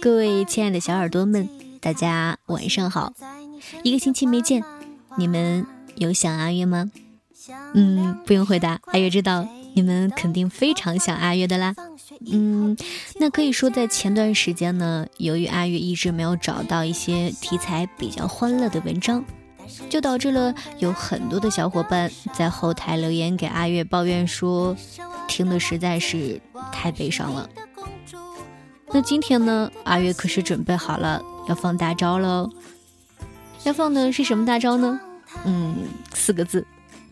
各位亲爱的小耳朵们，大家晚上好！一个星期没见，你们有想阿月吗？嗯，不用回答，阿月知道你们肯定非常想阿月的啦。嗯，那可以说在前段时间呢，由于阿月一直没有找到一些题材比较欢乐的文章，就导致了有很多的小伙伴在后台留言给阿月抱怨说，听的实在是太悲伤了。那今天呢，阿月可是准备好了要放大招喽。要放的是什么大招呢？嗯，四个字：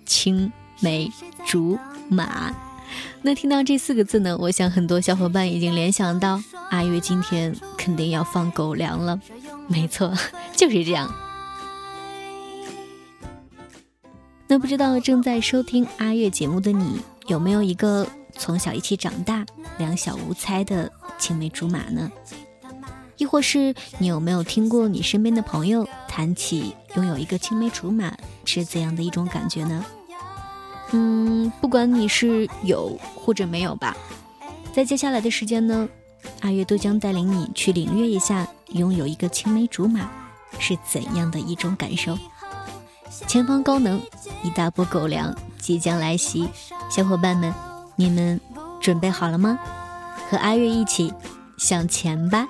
青梅竹马。那听到这四个字呢，我想很多小伙伴已经联想到阿月今天肯定要放狗粮了。没错，就是这样。那不知道正在收听阿月节目的你，有没有一个从小一起长大、两小无猜的？青梅竹马呢？亦或是你有没有听过你身边的朋友谈起拥有一个青梅竹马是怎样的一种感觉呢？嗯，不管你是有或者没有吧，在接下来的时间呢，阿月都将带领你去领略一下拥有一个青梅竹马是怎样的一种感受。前方高能，一大波狗粮即将来袭，小伙伴们，你们准备好了吗？和阿月一起向前吧。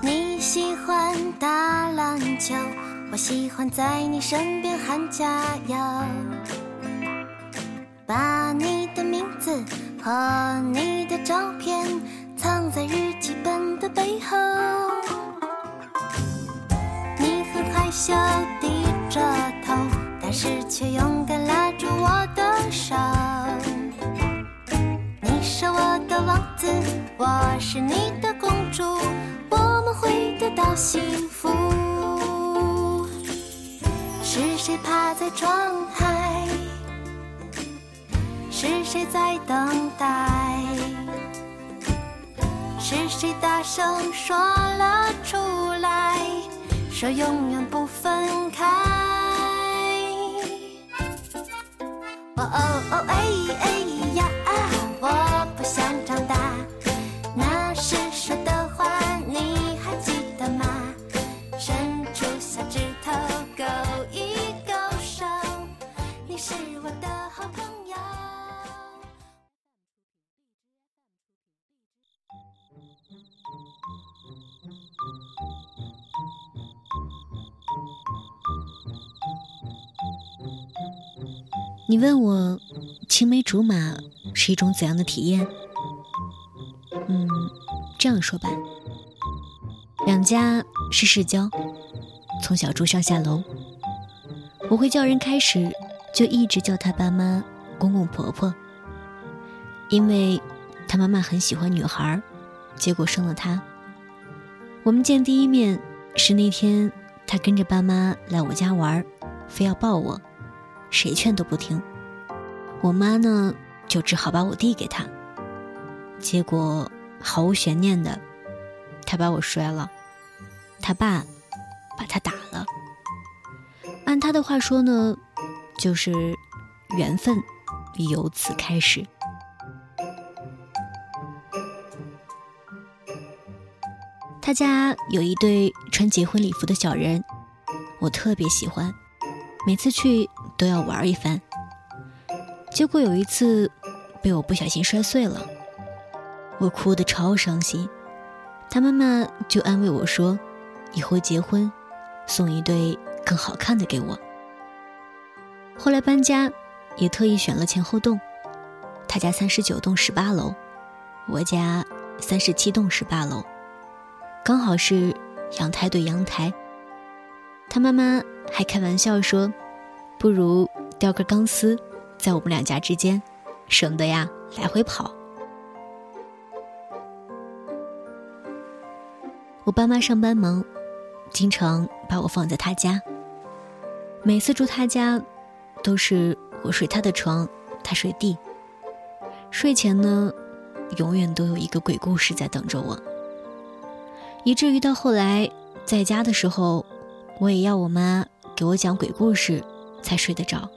你喜欢打篮球，我喜欢在你身边喊加油，把你的名字和你的照片。藏在日记本的背后，你很害羞低着头，但是却勇敢拉住我的手。你是我的王子，我是你的公主，我们会得到幸福。是谁趴在窗台？谁在等待？是谁大声说了出来，说永远不分开？哦哦哦，哎哎呀，我你问我青梅竹马是一种怎样的体验？嗯，这样说吧，两家是世交，从小住上下楼，我会叫人开始就一直叫他爸妈、公公婆婆，因为他妈妈很喜欢女孩，结果生了他。我们见第一面是那天他跟着爸妈来我家玩，非要抱我。谁劝都不听，我妈呢就只好把我递给他。结果毫无悬念的，他把我摔了，他爸把他打了。按他的话说呢，就是缘分由此开始。他家有一对穿结婚礼服的小人，我特别喜欢，每次去。都要玩一番，结果有一次被我不小心摔碎了，我哭得超伤心。他妈妈就安慰我说：“以后结婚送一对更好看的给我。”后来搬家也特意选了前后栋，他家三十九栋十八楼，我家三十七栋十八楼，刚好是阳台对阳台。他妈妈还开玩笑说。不如吊根钢丝，在我们两家之间，省得呀来回跑。我爸妈上班忙，经常把我放在他家。每次住他家，都是我睡他的床，他睡地。睡前呢，永远都有一个鬼故事在等着我。以至于到后来在家的时候，我也要我妈给我讲鬼故事才睡得着。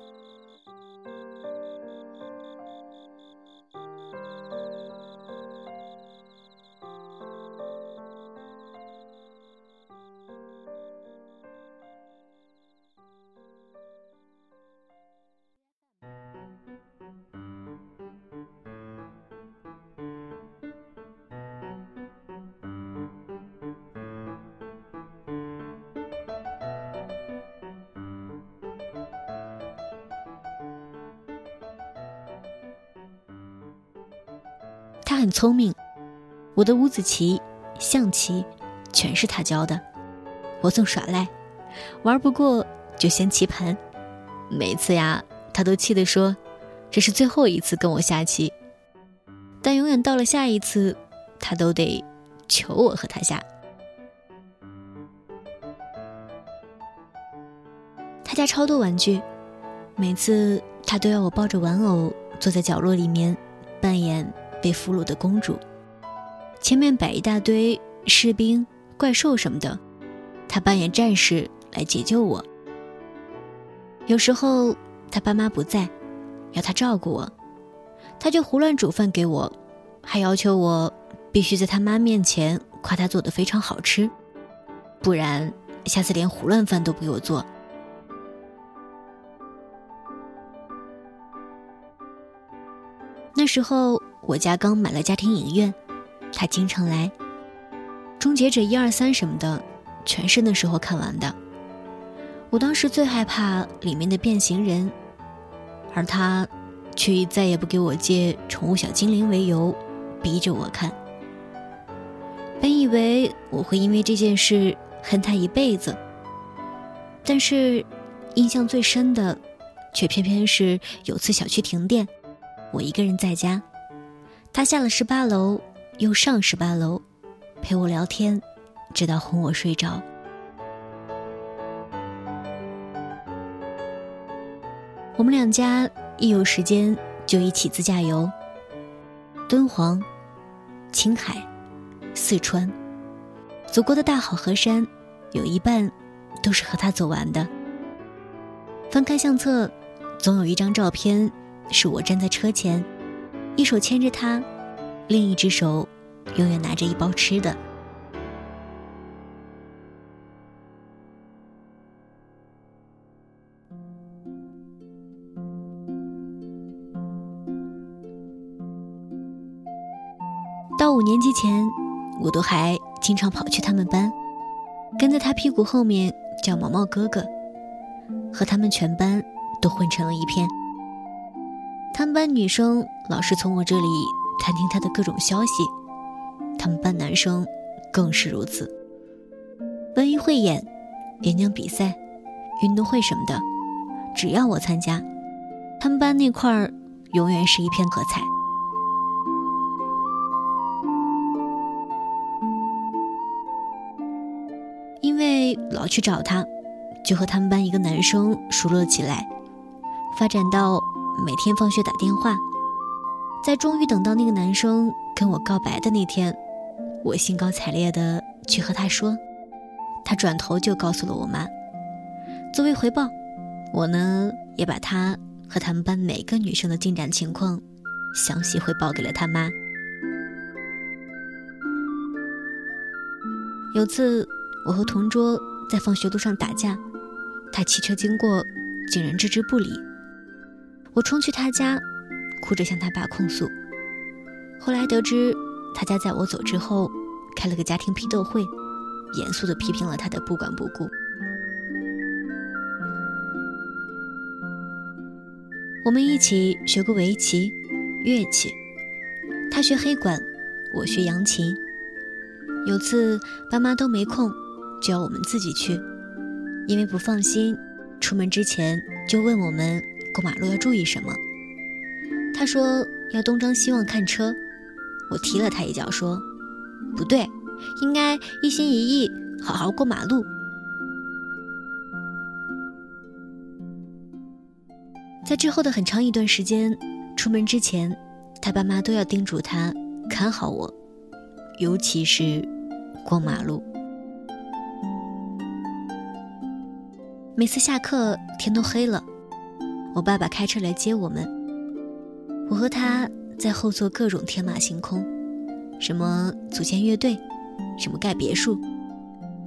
聪明，我的五子棋、象棋全是他教的。我总耍赖，玩不过就掀棋盘。每次呀，他都气得说：“这是最后一次跟我下棋。”但永远到了下一次，他都得求我和他下。他家超多玩具，每次他都要我抱着玩偶坐在角落里面扮演。被俘虏的公主，前面摆一大堆士兵、怪兽什么的，他扮演战士来解救我。有时候他爸妈不在，要他照顾我，他就胡乱煮饭给我，还要求我必须在他妈面前夸他做的非常好吃，不然下次连胡乱饭都不给我做。那时候。我家刚买了家庭影院，他经常来。终结者一二三什么的，全是那时候看完的。我当时最害怕里面的变形人，而他却以再也不给我借宠物小精灵为由，逼着我看。本以为我会因为这件事恨他一辈子，但是印象最深的，却偏偏是有次小区停电，我一个人在家。他下了十八楼，又上十八楼，陪我聊天，直到哄我睡着。我们两家一有时间就一起自驾游，敦煌、青海、四川，祖国的大好河山，有一半都是和他走完的。翻开相册，总有一张照片是我站在车前。一手牵着他，另一只手永远拿着一包吃的。到五年级前，我都还经常跑去他们班，跟在他屁股后面叫毛毛哥哥，和他们全班都混成了一片。他们班女生老是从我这里探听他的各种消息，他们班男生更是如此。文艺汇演、演讲比赛、运动会什么的，只要我参加，他们班那块儿永远是一片喝彩。因为老去找他，就和他们班一个男生熟络起来，发展到。每天放学打电话，在终于等到那个男生跟我告白的那天，我兴高采烈的去和他说，他转头就告诉了我妈。作为回报，我呢也把他和他们班每个女生的进展情况详细汇报给了他妈。有次我和同桌在放学路上打架，他骑车经过，竟然置之不理。我冲去他家，哭着向他爸控诉。后来得知，他家在我走之后开了个家庭批斗会，严肃地批评了他的不管不顾。我们一起学过围棋、乐器，他学黑管，我学扬琴。有次爸妈都没空，就要我们自己去，因为不放心，出门之前就问我们。过马路要注意什么？他说要东张西望看车，我踢了他一脚，说不对，应该一心一意好好过马路。在之后的很长一段时间，出门之前，他爸妈都要叮嘱他看好我，尤其是过马路。每次下课天都黑了，我爸爸开车来接我们，我和他在后座各种天马行空，什么组建乐队，什么盖别墅。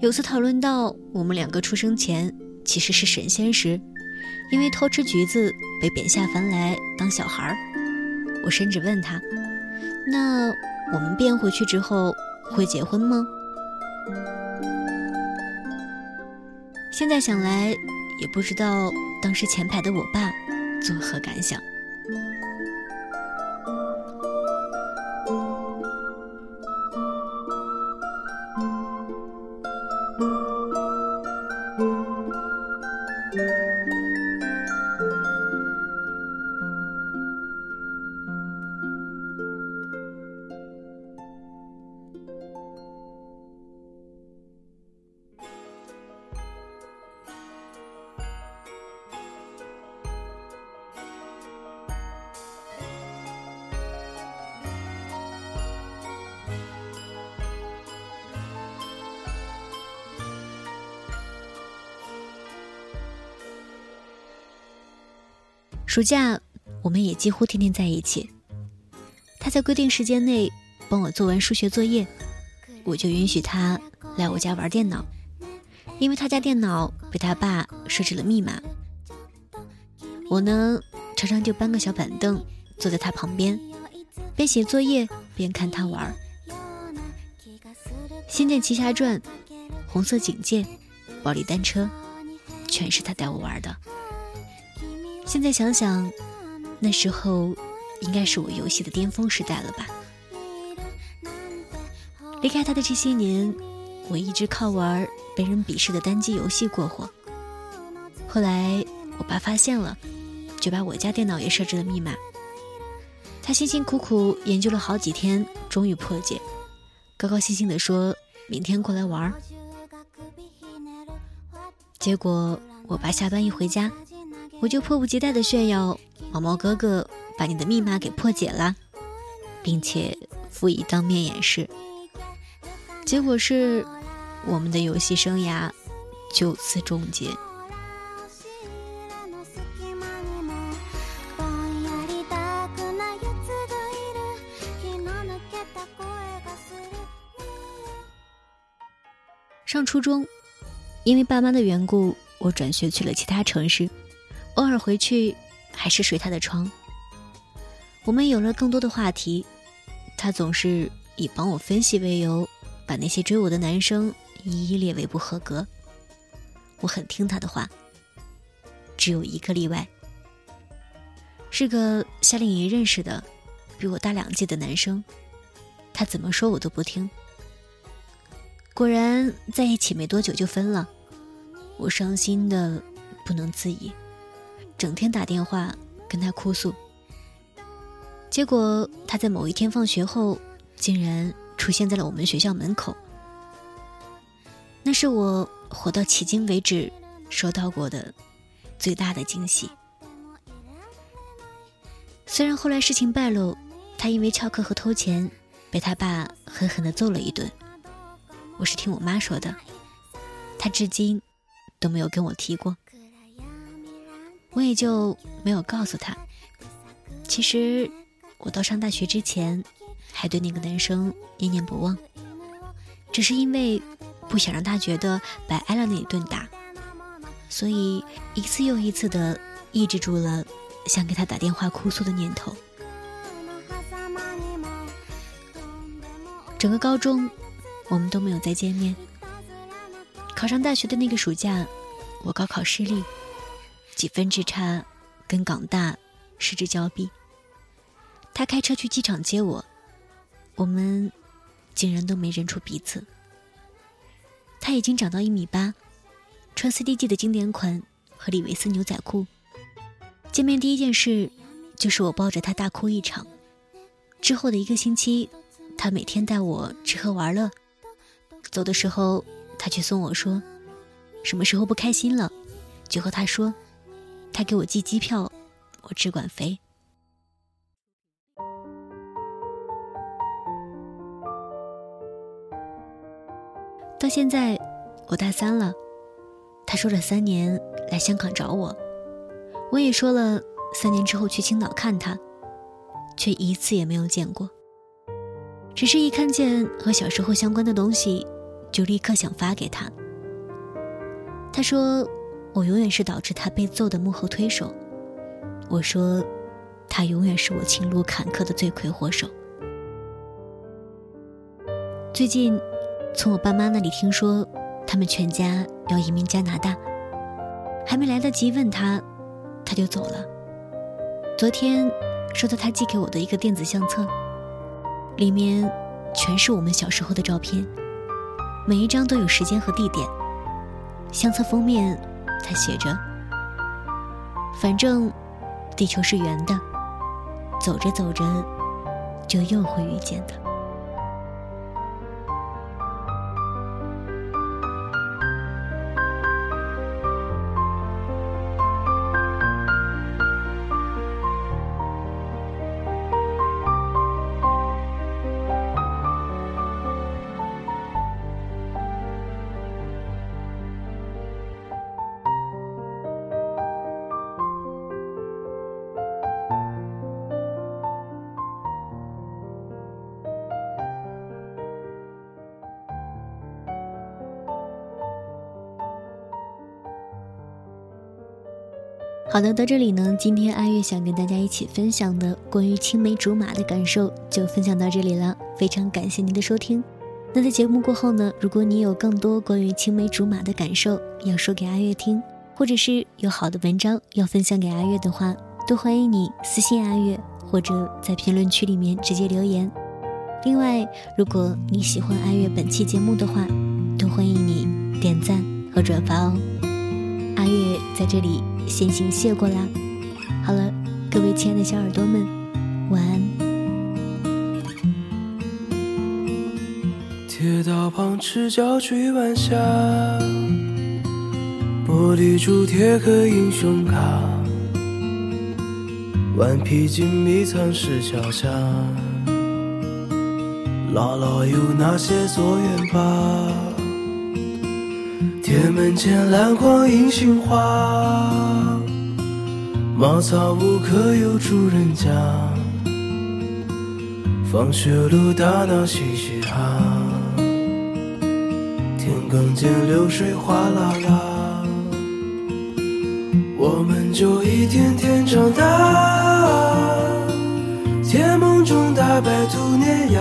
有次讨论到我们两个出生前其实是神仙时，因为偷吃橘子被贬下凡来当小孩儿。我甚至问他：“那我们变回去之后会结婚吗？”现在想来，也不知道当时前排的我爸作何感想。暑假，我们也几乎天天在一起。他在规定时间内帮我做完数学作业，我就允许他来我家玩电脑，因为他家电脑被他爸设置了密码。我呢，常常就搬个小板凳坐在他旁边，边写作业边看他玩。《仙剑奇侠传》《红色警戒》《暴力单车》，全是他带我玩的。现在想想，那时候应该是我游戏的巅峰时代了吧。离开他的这些年，我一直靠玩被人鄙视的单机游戏过活。后来我爸发现了，就把我家电脑也设置了密码。他辛辛苦苦研究了好几天，终于破解，高高兴兴地说明天过来玩。结果我爸下班一回家。我就迫不及待地炫耀：“毛毛哥哥把你的密码给破解了，并且附以当面演示。”结果是，我们的游戏生涯就此终结。上初中，因为爸妈的缘故，我转学去了其他城市。偶尔回去，还是睡他的床。我们有了更多的话题，他总是以帮我分析为由，把那些追我的男生一一列为不合格。我很听他的话，只有一个例外，是个夏令营认识的，比我大两届的男生。他怎么说我都不听。果然在一起没多久就分了，我伤心的不能自已。整天打电话跟他哭诉，结果他在某一天放学后，竟然出现在了我们学校门口。那是我活到迄今为止收到过的最大的惊喜。虽然后来事情败露，他因为翘课和偷钱被他爸狠狠地揍了一顿，我是听我妈说的，他至今都没有跟我提过。我也就没有告诉他。其实，我到上大学之前，还对那个男生念念不忘，只是因为不想让他觉得白挨了那一顿打，所以一次又一次的抑制住了想给他打电话哭诉的念头。整个高中，我们都没有再见面。考上大学的那个暑假，我高考失利。几分之差，跟港大失之交臂。他开车去机场接我，我们竟然都没认出彼此。他已经长到一米八，穿 CDG 的经典款和李维斯牛仔裤。见面第一件事就是我抱着他大哭一场。之后的一个星期，他每天带我吃喝玩乐。走的时候，他却送我说：“什么时候不开心了，就和他说。”他给我寄机票，我只管飞。到现在，我大三了，他说了三年来香港找我，我也说了三年之后去青岛看他，却一次也没有见过。只是一看见和小时候相关的东西，就立刻想发给他。他说我永远是导致他被揍的幕后推手，我说他永远是我情路坎坷的罪魁祸首。最近，从我爸妈那里听说，他们全家要移民加拿大，还没来得及问他，他就走了。昨天收到他寄给我的一个电子相册，里面全是我们小时候的照片，每一张都有时间和地点。相册封面，他写着：“反正地球是圆的，走着走着，就又会遇见的。”好的，到这里呢，今天阿月想跟大家一起分享的关于青梅竹马的感受就分享到这里了，非常感谢您的收听。那在节目过后呢，如果你有更多关于青梅竹马的感受要说给阿月听，或者是有好的文章要分享给阿月的话，都欢迎你私信阿月，或者在评论区里面直接留言。另外，如果你喜欢阿月本期节目的话，都欢迎你点赞和转发哦。在这里先行谢过啦。好了，各位亲爱的小耳朵们，晚安。铁道旁赤脚追晚霞，玻璃珠铁刻英雄卡，顽皮筋迷藏石桥下，姥姥有那些作业吧。铁门前篮筐银杏花，茅草屋可有住人家？放学路打闹嘻嘻哈，田埂间流水哗啦啦，我们就一天天长大，甜梦中打败兔年牙。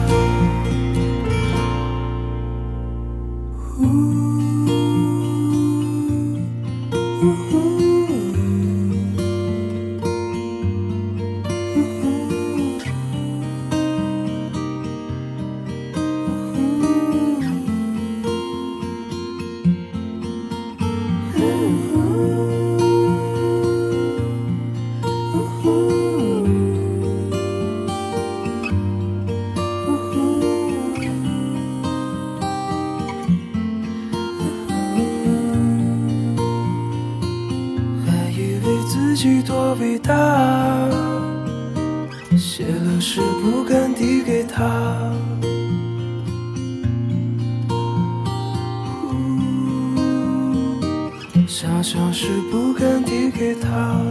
己多伟大，写了诗不敢递给他。想想是不敢递给他。